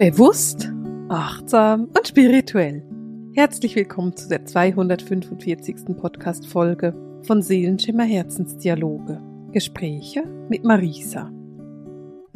Bewusst, achtsam und spirituell. Herzlich willkommen zu der 245. Podcast-Folge von Seelenschimmer Herzensdialoge. Gespräche mit Marisa.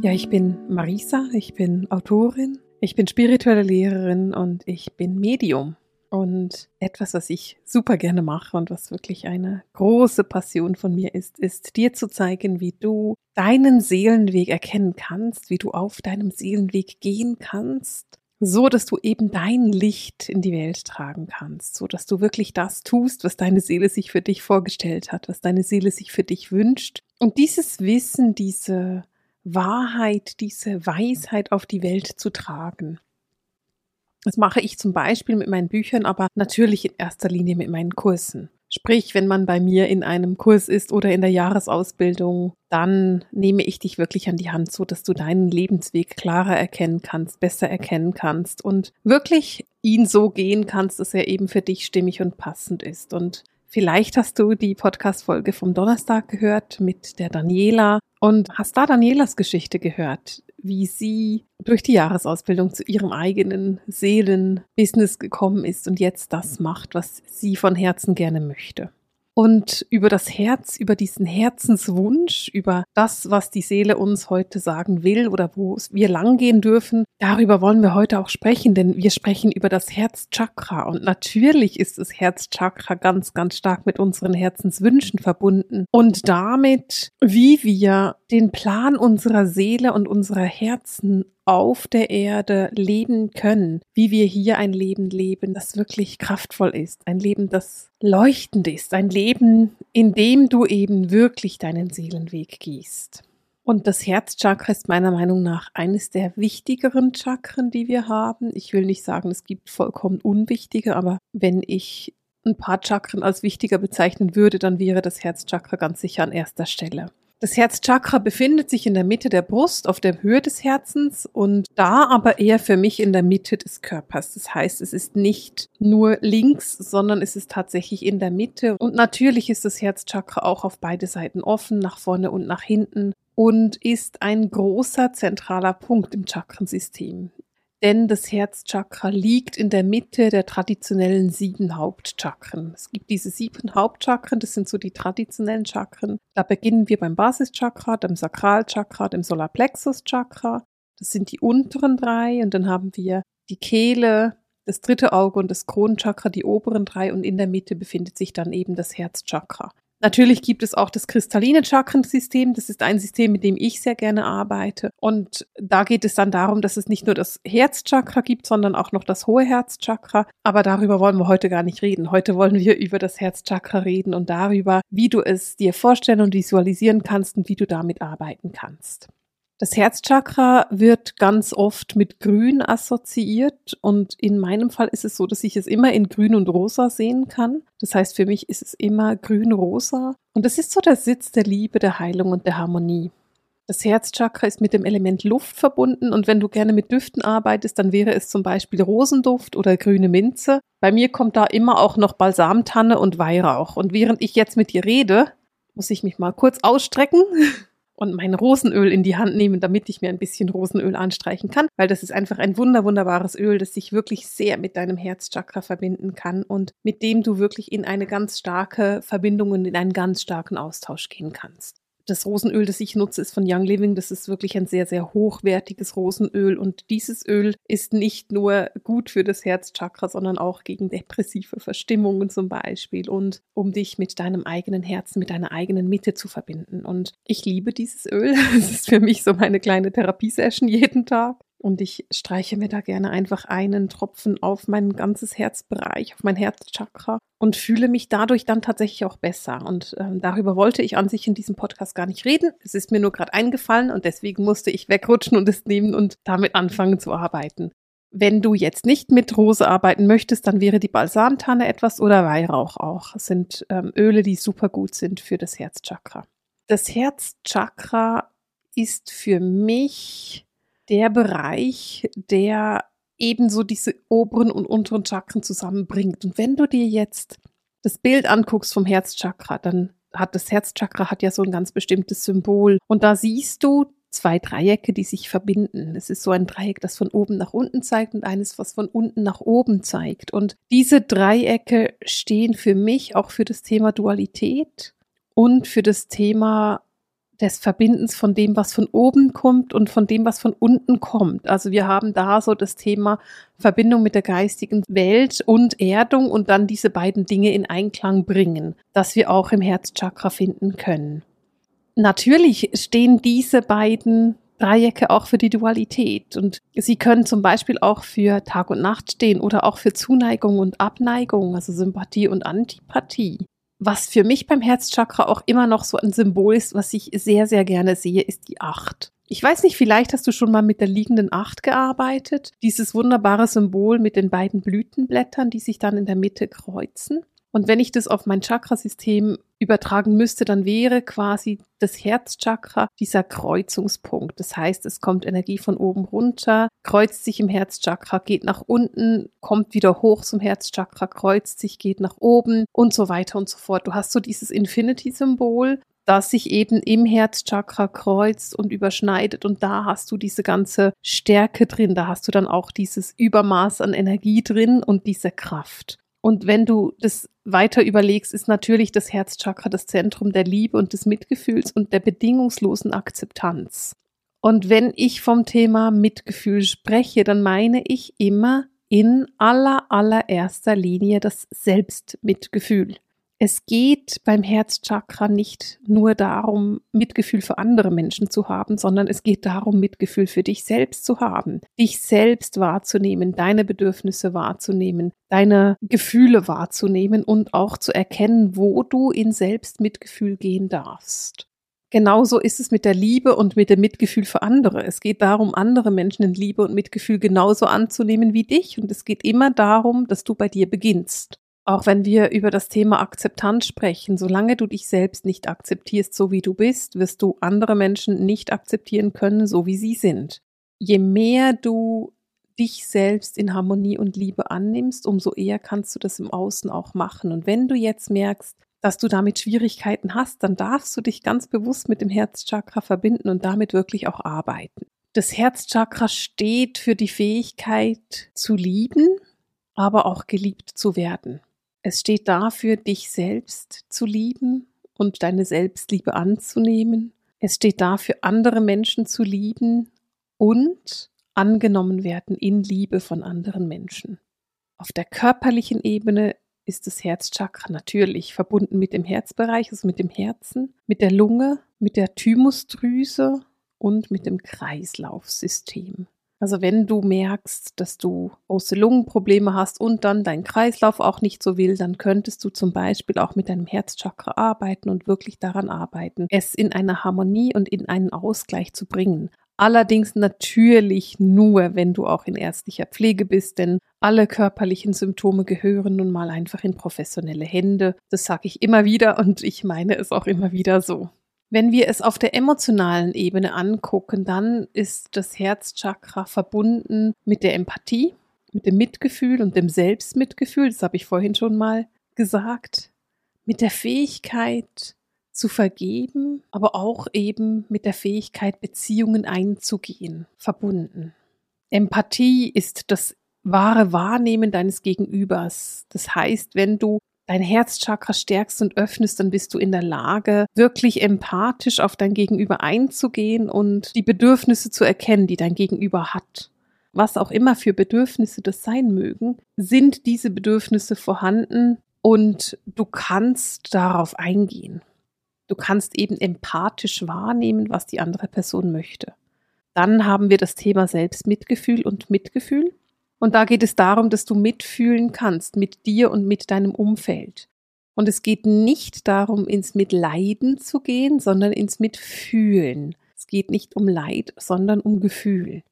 Ja, ich bin Marisa, ich bin Autorin, ich bin spirituelle Lehrerin und ich bin Medium. Und etwas, was ich super gerne mache und was wirklich eine große Passion von mir ist, ist dir zu zeigen, wie du deinen Seelenweg erkennen kannst, wie du auf deinem Seelenweg gehen kannst, so dass du eben dein Licht in die Welt tragen kannst, so dass du wirklich das tust, was deine Seele sich für dich vorgestellt hat, was deine Seele sich für dich wünscht. Und dieses Wissen, diese Wahrheit, diese Weisheit auf die Welt zu tragen. Das mache ich zum Beispiel mit meinen Büchern, aber natürlich in erster Linie mit meinen Kursen. Sprich, wenn man bei mir in einem Kurs ist oder in der Jahresausbildung, dann nehme ich dich wirklich an die Hand, so dass du deinen Lebensweg klarer erkennen kannst, besser erkennen kannst und wirklich ihn so gehen kannst, dass er eben für dich stimmig und passend ist. Und vielleicht hast du die Podcast-Folge vom Donnerstag gehört mit der Daniela. Und hast da Danielas Geschichte gehört wie sie durch die Jahresausbildung zu ihrem eigenen Seelenbusiness gekommen ist und jetzt das macht, was sie von Herzen gerne möchte und über das Herz, über diesen Herzenswunsch, über das, was die Seele uns heute sagen will oder wo wir langgehen dürfen, darüber wollen wir heute auch sprechen, denn wir sprechen über das Herzchakra. Und natürlich ist das Herzchakra ganz, ganz stark mit unseren Herzenswünschen verbunden. Und damit, wie wir den Plan unserer Seele und unserer Herzen auf der Erde leben können, wie wir hier ein Leben leben, das wirklich kraftvoll ist, ein Leben, das leuchtend ist, ein Leben, in dem du eben wirklich deinen Seelenweg gehst. Und das Herzchakra ist meiner Meinung nach eines der wichtigeren Chakren, die wir haben. Ich will nicht sagen, es gibt vollkommen unwichtige, aber wenn ich ein paar Chakren als wichtiger bezeichnen würde, dann wäre das Herzchakra ganz sicher an erster Stelle. Das Herzchakra befindet sich in der Mitte der Brust, auf der Höhe des Herzens und da aber eher für mich in der Mitte des Körpers. Das heißt, es ist nicht nur links, sondern es ist tatsächlich in der Mitte. Und natürlich ist das Herzchakra auch auf beide Seiten offen, nach vorne und nach hinten und ist ein großer zentraler Punkt im Chakrensystem denn das Herzchakra liegt in der Mitte der traditionellen sieben Hauptchakren. Es gibt diese sieben Hauptchakren, das sind so die traditionellen Chakren. Da beginnen wir beim Basischakra, dem Sakralchakra, dem Solarplexuschakra. Das sind die unteren drei und dann haben wir die Kehle, das dritte Auge und das Kronenchakra, die oberen drei und in der Mitte befindet sich dann eben das Herzchakra. Natürlich gibt es auch das kristalline Chakrensystem. Das ist ein System, mit dem ich sehr gerne arbeite. Und da geht es dann darum, dass es nicht nur das Herzchakra gibt, sondern auch noch das hohe Herzchakra. Aber darüber wollen wir heute gar nicht reden. Heute wollen wir über das Herzchakra reden und darüber, wie du es dir vorstellen und visualisieren kannst und wie du damit arbeiten kannst. Das Herzchakra wird ganz oft mit Grün assoziiert und in meinem Fall ist es so, dass ich es immer in Grün und Rosa sehen kann. Das heißt, für mich ist es immer Grün-Rosa und es ist so der Sitz der Liebe, der Heilung und der Harmonie. Das Herzchakra ist mit dem Element Luft verbunden und wenn du gerne mit Düften arbeitest, dann wäre es zum Beispiel Rosenduft oder grüne Minze. Bei mir kommt da immer auch noch Balsamtanne und Weihrauch. Und während ich jetzt mit dir rede, muss ich mich mal kurz ausstrecken und mein Rosenöl in die Hand nehmen, damit ich mir ein bisschen Rosenöl anstreichen kann, weil das ist einfach ein wunder wunderbares Öl, das sich wirklich sehr mit deinem Herzchakra verbinden kann und mit dem du wirklich in eine ganz starke Verbindung und in einen ganz starken Austausch gehen kannst das Rosenöl, das ich nutze, ist von Young Living. Das ist wirklich ein sehr, sehr hochwertiges Rosenöl. Und dieses Öl ist nicht nur gut für das Herzchakra, sondern auch gegen depressive Verstimmungen zum Beispiel und um dich mit deinem eigenen Herzen, mit deiner eigenen Mitte zu verbinden. Und ich liebe dieses Öl. Es ist für mich so meine kleine Therapiesession jeden Tag. Und ich streiche mir da gerne einfach einen Tropfen auf mein ganzes Herzbereich, auf mein Herzchakra und fühle mich dadurch dann tatsächlich auch besser. Und ähm, darüber wollte ich an sich in diesem Podcast gar nicht reden. Es ist mir nur gerade eingefallen und deswegen musste ich wegrutschen und es nehmen und damit anfangen zu arbeiten. Wenn du jetzt nicht mit Rose arbeiten möchtest, dann wäre die Balsamtanne etwas oder Weihrauch auch. Das sind ähm, Öle, die super gut sind für das Herzchakra. Das Herzchakra ist für mich der Bereich, der ebenso diese oberen und unteren Chakren zusammenbringt. Und wenn du dir jetzt das Bild anguckst vom Herzchakra, dann hat das Herzchakra hat ja so ein ganz bestimmtes Symbol. Und da siehst du zwei Dreiecke, die sich verbinden. Es ist so ein Dreieck, das von oben nach unten zeigt und eines, was von unten nach oben zeigt. Und diese Dreiecke stehen für mich auch für das Thema Dualität und für das Thema des Verbindens von dem, was von oben kommt und von dem, was von unten kommt. Also wir haben da so das Thema Verbindung mit der geistigen Welt und Erdung und dann diese beiden Dinge in Einklang bringen, dass wir auch im Herzchakra finden können. Natürlich stehen diese beiden Dreiecke auch für die Dualität und sie können zum Beispiel auch für Tag und Nacht stehen oder auch für Zuneigung und Abneigung, also Sympathie und Antipathie. Was für mich beim Herzchakra auch immer noch so ein Symbol ist, was ich sehr, sehr gerne sehe, ist die Acht. Ich weiß nicht, vielleicht hast du schon mal mit der liegenden Acht gearbeitet. Dieses wunderbare Symbol mit den beiden Blütenblättern, die sich dann in der Mitte kreuzen. Und wenn ich das auf mein Chakrasystem übertragen müsste, dann wäre quasi das Herzchakra dieser Kreuzungspunkt. Das heißt, es kommt Energie von oben runter, kreuzt sich im Herzchakra, geht nach unten, kommt wieder hoch zum Herzchakra, kreuzt sich, geht nach oben und so weiter und so fort. Du hast so dieses Infinity-Symbol, das sich eben im Herzchakra kreuzt und überschneidet und da hast du diese ganze Stärke drin, da hast du dann auch dieses Übermaß an Energie drin und diese Kraft. Und wenn du das weiter überlegst, ist natürlich das Herzchakra das Zentrum der Liebe und des Mitgefühls und der bedingungslosen Akzeptanz. Und wenn ich vom Thema Mitgefühl spreche, dann meine ich immer in aller allererster Linie das Selbstmitgefühl. Es geht beim Herzchakra nicht nur darum, Mitgefühl für andere Menschen zu haben, sondern es geht darum, Mitgefühl für dich selbst zu haben, dich selbst wahrzunehmen, deine Bedürfnisse wahrzunehmen, deine Gefühle wahrzunehmen und auch zu erkennen, wo du in Selbstmitgefühl gehen darfst. Genauso ist es mit der Liebe und mit dem Mitgefühl für andere. Es geht darum, andere Menschen in Liebe und Mitgefühl genauso anzunehmen wie dich. Und es geht immer darum, dass du bei dir beginnst. Auch wenn wir über das Thema Akzeptanz sprechen, solange du dich selbst nicht akzeptierst, so wie du bist, wirst du andere Menschen nicht akzeptieren können, so wie sie sind. Je mehr du dich selbst in Harmonie und Liebe annimmst, umso eher kannst du das im Außen auch machen. Und wenn du jetzt merkst, dass du damit Schwierigkeiten hast, dann darfst du dich ganz bewusst mit dem Herzchakra verbinden und damit wirklich auch arbeiten. Das Herzchakra steht für die Fähigkeit zu lieben, aber auch geliebt zu werden. Es steht dafür, dich selbst zu lieben und deine Selbstliebe anzunehmen. Es steht dafür, andere Menschen zu lieben und angenommen werden in Liebe von anderen Menschen. Auf der körperlichen Ebene ist das Herzchakra natürlich verbunden mit dem Herzbereich, also mit dem Herzen, mit der Lunge, mit der Thymusdrüse und mit dem Kreislaufsystem. Also wenn du merkst, dass du große Lungenprobleme hast und dann dein Kreislauf auch nicht so will, dann könntest du zum Beispiel auch mit deinem Herzchakra arbeiten und wirklich daran arbeiten, es in eine Harmonie und in einen Ausgleich zu bringen. Allerdings natürlich nur, wenn du auch in ärztlicher Pflege bist, denn alle körperlichen Symptome gehören nun mal einfach in professionelle Hände. Das sage ich immer wieder und ich meine es auch immer wieder so. Wenn wir es auf der emotionalen Ebene angucken, dann ist das Herzchakra verbunden mit der Empathie, mit dem Mitgefühl und dem Selbstmitgefühl, das habe ich vorhin schon mal gesagt, mit der Fähigkeit zu vergeben, aber auch eben mit der Fähigkeit, Beziehungen einzugehen, verbunden. Empathie ist das wahre Wahrnehmen deines Gegenübers. Das heißt, wenn du dein Herzchakra stärkst und öffnest, dann bist du in der Lage, wirklich empathisch auf dein Gegenüber einzugehen und die Bedürfnisse zu erkennen, die dein Gegenüber hat. Was auch immer für Bedürfnisse das sein mögen, sind diese Bedürfnisse vorhanden und du kannst darauf eingehen. Du kannst eben empathisch wahrnehmen, was die andere Person möchte. Dann haben wir das Thema Selbstmitgefühl und Mitgefühl. Und da geht es darum, dass du mitfühlen kannst mit dir und mit deinem Umfeld. Und es geht nicht darum, ins Mitleiden zu gehen, sondern ins Mitfühlen. Es geht nicht um Leid, sondern um Gefühl.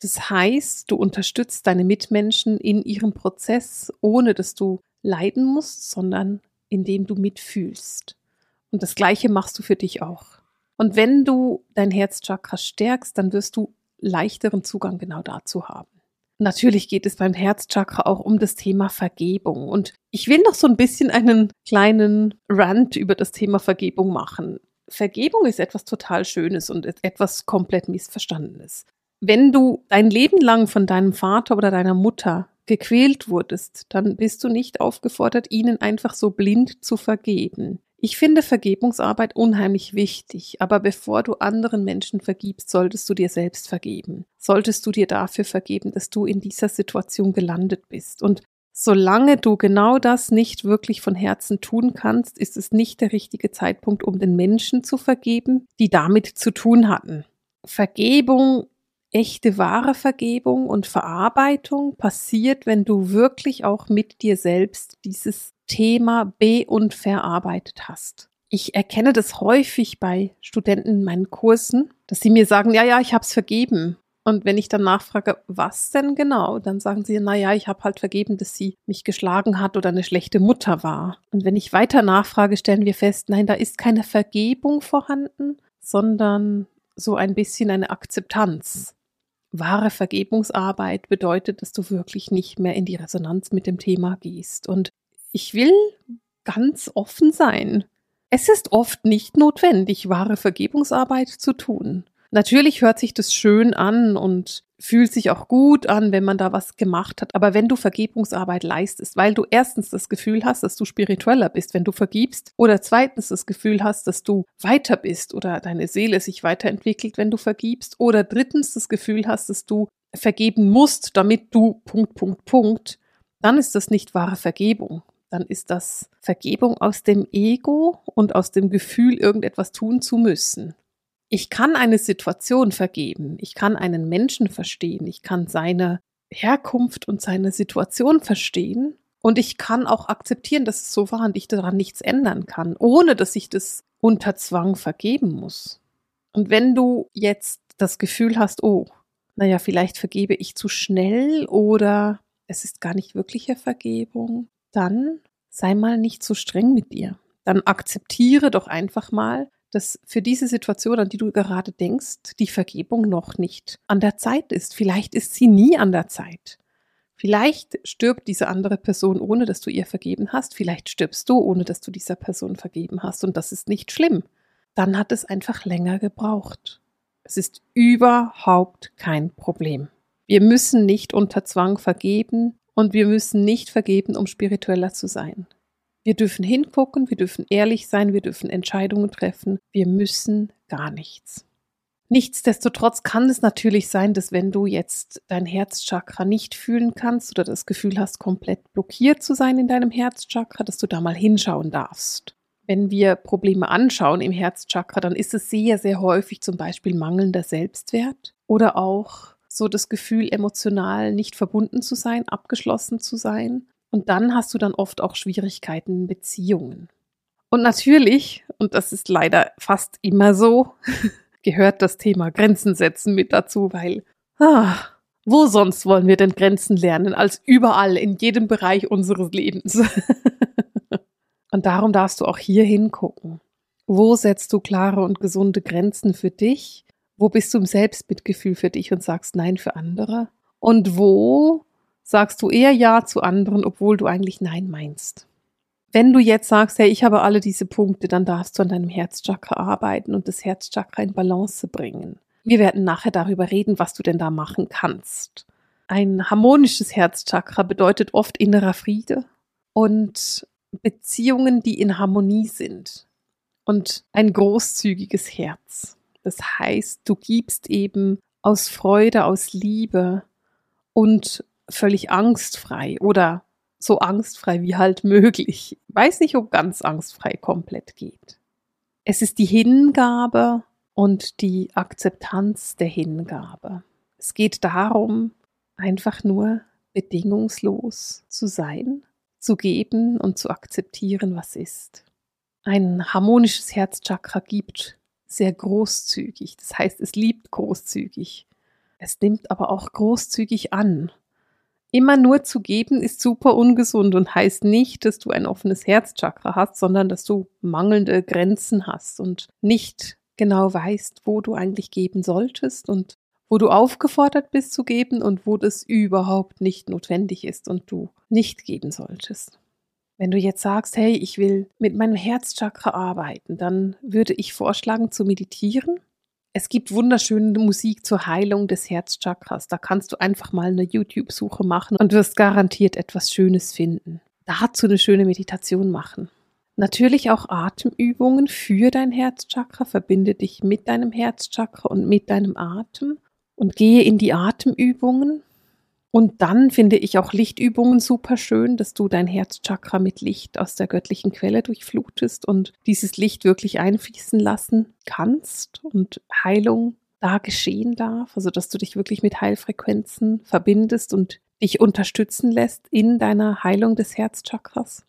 Das heißt, du unterstützt deine Mitmenschen in ihrem Prozess, ohne dass du leiden musst, sondern indem du mitfühlst. Und das Gleiche machst du für dich auch. Und wenn du dein Herzchakra stärkst, dann wirst du leichteren Zugang genau dazu haben. Natürlich geht es beim Herzchakra auch um das Thema Vergebung. Und ich will noch so ein bisschen einen kleinen Rant über das Thema Vergebung machen. Vergebung ist etwas total Schönes und etwas komplett Missverstandenes. Wenn du dein Leben lang von deinem Vater oder deiner Mutter gequält wurdest, dann bist du nicht aufgefordert, ihnen einfach so blind zu vergeben. Ich finde Vergebungsarbeit unheimlich wichtig, aber bevor du anderen Menschen vergibst, solltest du dir selbst vergeben. Solltest du dir dafür vergeben, dass du in dieser Situation gelandet bist. Und solange du genau das nicht wirklich von Herzen tun kannst, ist es nicht der richtige Zeitpunkt, um den Menschen zu vergeben, die damit zu tun hatten. Vergebung echte wahre Vergebung und Verarbeitung passiert, wenn du wirklich auch mit dir selbst dieses Thema be- und verarbeitet hast. Ich erkenne das häufig bei Studenten in meinen Kursen, dass sie mir sagen, ja, ja, ich habe es vergeben. Und wenn ich dann nachfrage, was denn genau, dann sagen sie, na ja, ich habe halt vergeben, dass sie mich geschlagen hat oder eine schlechte Mutter war. Und wenn ich weiter nachfrage, stellen wir fest, nein, da ist keine Vergebung vorhanden, sondern so ein bisschen eine Akzeptanz. Wahre Vergebungsarbeit bedeutet, dass du wirklich nicht mehr in die Resonanz mit dem Thema gehst. Und ich will ganz offen sein. Es ist oft nicht notwendig, wahre Vergebungsarbeit zu tun. Natürlich hört sich das schön an und fühlt sich auch gut an, wenn man da was gemacht hat. Aber wenn du Vergebungsarbeit leistest, weil du erstens das Gefühl hast, dass du spiritueller bist, wenn du vergibst, oder zweitens das Gefühl hast, dass du weiter bist oder deine Seele sich weiterentwickelt, wenn du vergibst, oder drittens das Gefühl hast, dass du vergeben musst, damit du Punkt, Punkt, Punkt, dann ist das nicht wahre Vergebung. Dann ist das Vergebung aus dem Ego und aus dem Gefühl, irgendetwas tun zu müssen. Ich kann eine Situation vergeben, ich kann einen Menschen verstehen, ich kann seine Herkunft und seine Situation verstehen und ich kann auch akzeptieren, dass es so war und ich daran nichts ändern kann, ohne dass ich das unter Zwang vergeben muss. Und wenn du jetzt das Gefühl hast, oh, naja, vielleicht vergebe ich zu schnell oder es ist gar nicht wirkliche Vergebung, dann sei mal nicht so streng mit dir. Dann akzeptiere doch einfach mal, dass für diese Situation, an die du gerade denkst, die Vergebung noch nicht an der Zeit ist. Vielleicht ist sie nie an der Zeit. Vielleicht stirbt diese andere Person, ohne dass du ihr vergeben hast. Vielleicht stirbst du, ohne dass du dieser Person vergeben hast. Und das ist nicht schlimm. Dann hat es einfach länger gebraucht. Es ist überhaupt kein Problem. Wir müssen nicht unter Zwang vergeben und wir müssen nicht vergeben, um spiritueller zu sein. Wir dürfen hingucken, wir dürfen ehrlich sein, wir dürfen Entscheidungen treffen. Wir müssen gar nichts. Nichtsdestotrotz kann es natürlich sein, dass wenn du jetzt dein Herzchakra nicht fühlen kannst oder das Gefühl hast, komplett blockiert zu sein in deinem Herzchakra, dass du da mal hinschauen darfst. Wenn wir Probleme anschauen im Herzchakra, dann ist es sehr, sehr häufig zum Beispiel mangelnder Selbstwert oder auch so das Gefühl, emotional nicht verbunden zu sein, abgeschlossen zu sein und dann hast du dann oft auch Schwierigkeiten in Beziehungen. Und natürlich, und das ist leider fast immer so, gehört das Thema Grenzen setzen mit dazu, weil ah, wo sonst wollen wir denn Grenzen lernen als überall in jedem Bereich unseres Lebens? und darum darfst du auch hier hingucken. Wo setzt du klare und gesunde Grenzen für dich? Wo bist du im Selbstmitgefühl für dich und sagst Nein für andere? Und wo sagst du eher Ja zu anderen, obwohl du eigentlich Nein meinst. Wenn du jetzt sagst, hey, ich habe alle diese Punkte, dann darfst du an deinem Herzchakra arbeiten und das Herzchakra in Balance bringen. Wir werden nachher darüber reden, was du denn da machen kannst. Ein harmonisches Herzchakra bedeutet oft innerer Friede und Beziehungen, die in Harmonie sind und ein großzügiges Herz. Das heißt, du gibst eben aus Freude, aus Liebe und völlig angstfrei oder so angstfrei wie halt möglich. Weiß nicht, ob ganz angstfrei komplett geht. Es ist die Hingabe und die Akzeptanz der Hingabe. Es geht darum, einfach nur bedingungslos zu sein, zu geben und zu akzeptieren, was ist. Ein harmonisches Herzchakra gibt sehr großzügig. Das heißt, es liebt großzügig. Es nimmt aber auch großzügig an. Immer nur zu geben ist super ungesund und heißt nicht, dass du ein offenes Herzchakra hast, sondern dass du mangelnde Grenzen hast und nicht genau weißt, wo du eigentlich geben solltest und wo du aufgefordert bist zu geben und wo das überhaupt nicht notwendig ist und du nicht geben solltest. Wenn du jetzt sagst, hey, ich will mit meinem Herzchakra arbeiten, dann würde ich vorschlagen zu meditieren. Es gibt wunderschöne Musik zur Heilung des Herzchakras. Da kannst du einfach mal eine YouTube-Suche machen und wirst garantiert etwas Schönes finden. Dazu eine schöne Meditation machen. Natürlich auch Atemübungen für dein Herzchakra. Verbinde dich mit deinem Herzchakra und mit deinem Atem und gehe in die Atemübungen. Und dann finde ich auch Lichtübungen super schön, dass du dein Herzchakra mit Licht aus der göttlichen Quelle durchflutest und dieses Licht wirklich einfließen lassen kannst und Heilung da geschehen darf, also dass du dich wirklich mit Heilfrequenzen verbindest und dich unterstützen lässt in deiner Heilung des Herzchakras.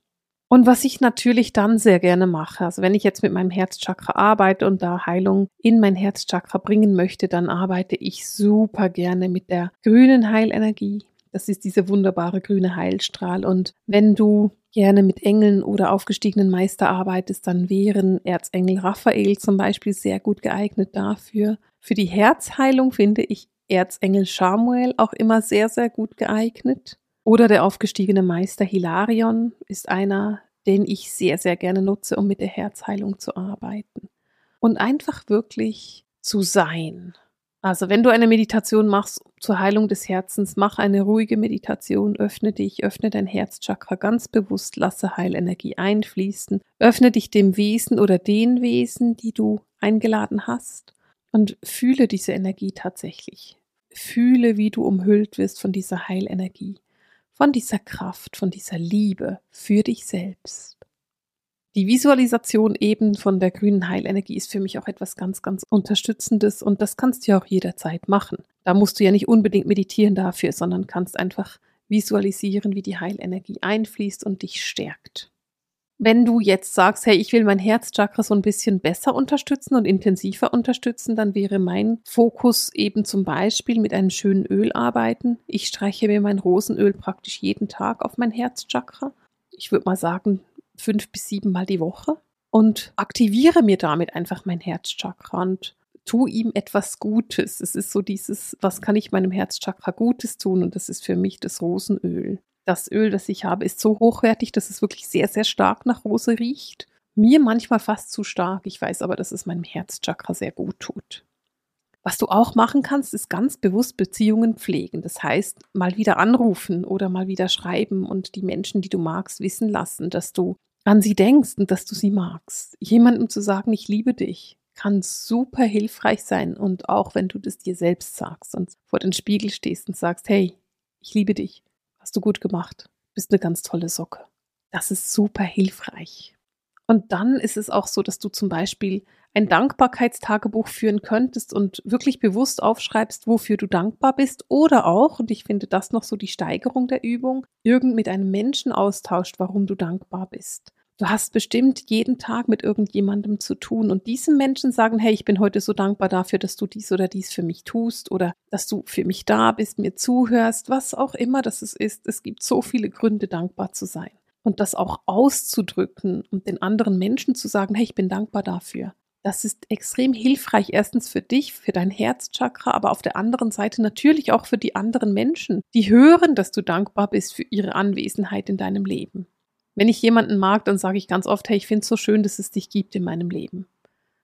Und was ich natürlich dann sehr gerne mache, also wenn ich jetzt mit meinem Herzchakra arbeite und da Heilung in mein Herzchakra bringen möchte, dann arbeite ich super gerne mit der grünen Heilenergie. Das ist dieser wunderbare grüne Heilstrahl. Und wenn du gerne mit Engeln oder aufgestiegenen Meister arbeitest, dann wären Erzengel Raphael zum Beispiel sehr gut geeignet dafür. Für die Herzheilung finde ich Erzengel Samuel auch immer sehr, sehr gut geeignet. Oder der aufgestiegene Meister Hilarion ist einer, den ich sehr, sehr gerne nutze, um mit der Herzheilung zu arbeiten. Und einfach wirklich zu sein. Also wenn du eine Meditation machst zur Heilung des Herzens, mach eine ruhige Meditation, öffne dich, öffne dein Herzchakra ganz bewusst, lasse Heilenergie einfließen, öffne dich dem Wesen oder den Wesen, die du eingeladen hast und fühle diese Energie tatsächlich. Fühle, wie du umhüllt wirst von dieser Heilenergie von dieser Kraft, von dieser Liebe für dich selbst. Die Visualisation eben von der grünen Heilenergie ist für mich auch etwas ganz, ganz Unterstützendes und das kannst du ja auch jederzeit machen. Da musst du ja nicht unbedingt meditieren dafür, sondern kannst einfach visualisieren, wie die Heilenergie einfließt und dich stärkt. Wenn du jetzt sagst, hey, ich will mein Herzchakra so ein bisschen besser unterstützen und intensiver unterstützen, dann wäre mein Fokus eben zum Beispiel mit einem schönen Öl arbeiten. Ich streiche mir mein Rosenöl praktisch jeden Tag auf mein Herzchakra. Ich würde mal sagen, fünf bis sieben Mal die Woche und aktiviere mir damit einfach mein Herzchakra und tu ihm etwas Gutes. Es ist so dieses, was kann ich meinem Herzchakra Gutes tun? Und das ist für mich das Rosenöl das Öl, das ich habe, ist so hochwertig, dass es wirklich sehr, sehr stark nach Rose riecht. Mir manchmal fast zu stark. Ich weiß aber, dass es meinem Herzchakra sehr gut tut. Was du auch machen kannst, ist ganz bewusst Beziehungen pflegen. Das heißt, mal wieder anrufen oder mal wieder schreiben und die Menschen, die du magst, wissen lassen, dass du an sie denkst und dass du sie magst. Jemandem zu sagen, ich liebe dich, kann super hilfreich sein. Und auch wenn du das dir selbst sagst und vor den Spiegel stehst und sagst, hey, ich liebe dich, Hast du gut gemacht. Bist eine ganz tolle Socke. Das ist super hilfreich. Und dann ist es auch so, dass du zum Beispiel ein Dankbarkeitstagebuch führen könntest und wirklich bewusst aufschreibst, wofür du dankbar bist. Oder auch, und ich finde das noch so die Steigerung der Übung, irgend mit einem Menschen austauscht, warum du dankbar bist. Du hast bestimmt jeden Tag mit irgendjemandem zu tun und diesem Menschen sagen, hey, ich bin heute so dankbar dafür, dass du dies oder dies für mich tust oder dass du für mich da bist, mir zuhörst, was auch immer das ist. Es gibt so viele Gründe, dankbar zu sein. Und das auch auszudrücken und den anderen Menschen zu sagen, hey, ich bin dankbar dafür. Das ist extrem hilfreich, erstens für dich, für dein Herzchakra, aber auf der anderen Seite natürlich auch für die anderen Menschen, die hören, dass du dankbar bist für ihre Anwesenheit in deinem Leben. Wenn ich jemanden mag, dann sage ich ganz oft, hey, ich finde es so schön, dass es dich gibt in meinem Leben.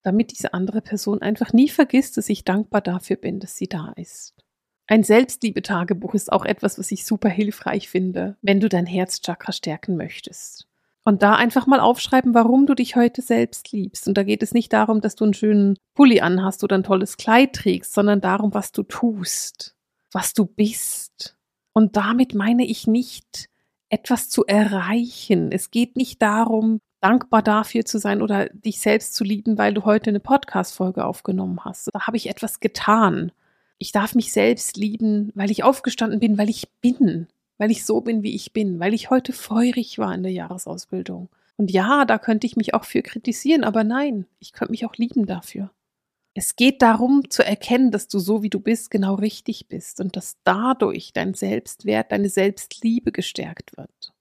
Damit diese andere Person einfach nie vergisst, dass ich dankbar dafür bin, dass sie da ist. Ein Selbstliebe-Tagebuch ist auch etwas, was ich super hilfreich finde, wenn du dein Herzchakra stärken möchtest. Und da einfach mal aufschreiben, warum du dich heute selbst liebst. Und da geht es nicht darum, dass du einen schönen Pulli anhast oder ein tolles Kleid trägst, sondern darum, was du tust, was du bist. Und damit meine ich nicht, etwas zu erreichen. Es geht nicht darum, dankbar dafür zu sein oder dich selbst zu lieben, weil du heute eine Podcast-Folge aufgenommen hast. Da habe ich etwas getan. Ich darf mich selbst lieben, weil ich aufgestanden bin, weil ich bin, weil ich so bin, wie ich bin, weil ich heute feurig war in der Jahresausbildung. Und ja, da könnte ich mich auch für kritisieren, aber nein, ich könnte mich auch lieben dafür. Es geht darum zu erkennen, dass du so wie du bist genau richtig bist und dass dadurch dein Selbstwert, deine Selbstliebe gestärkt wird.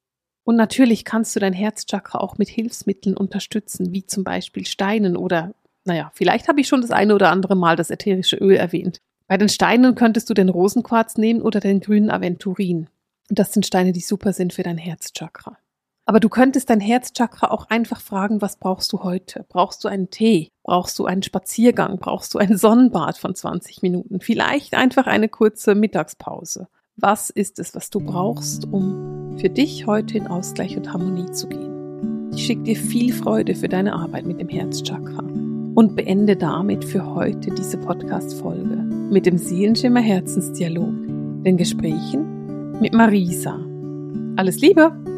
Und natürlich kannst du dein Herzchakra auch mit Hilfsmitteln unterstützen, wie zum Beispiel Steinen oder, naja, vielleicht habe ich schon das eine oder andere Mal das ätherische Öl erwähnt. Bei den Steinen könntest du den Rosenquarz nehmen oder den grünen Aventurin. Und das sind Steine, die super sind für dein Herzchakra. Aber du könntest dein Herzchakra auch einfach fragen, was brauchst du heute? Brauchst du einen Tee? Brauchst du einen Spaziergang? Brauchst du ein Sonnenbad von 20 Minuten? Vielleicht einfach eine kurze Mittagspause. Was ist es, was du brauchst, um für dich heute in Ausgleich und Harmonie zu gehen? Ich schicke dir viel Freude für deine Arbeit mit dem Herzchakra und beende damit für heute diese Podcast-Folge mit dem Seelenschimmer Herzensdialog, den Gesprächen mit Marisa. Alles Liebe!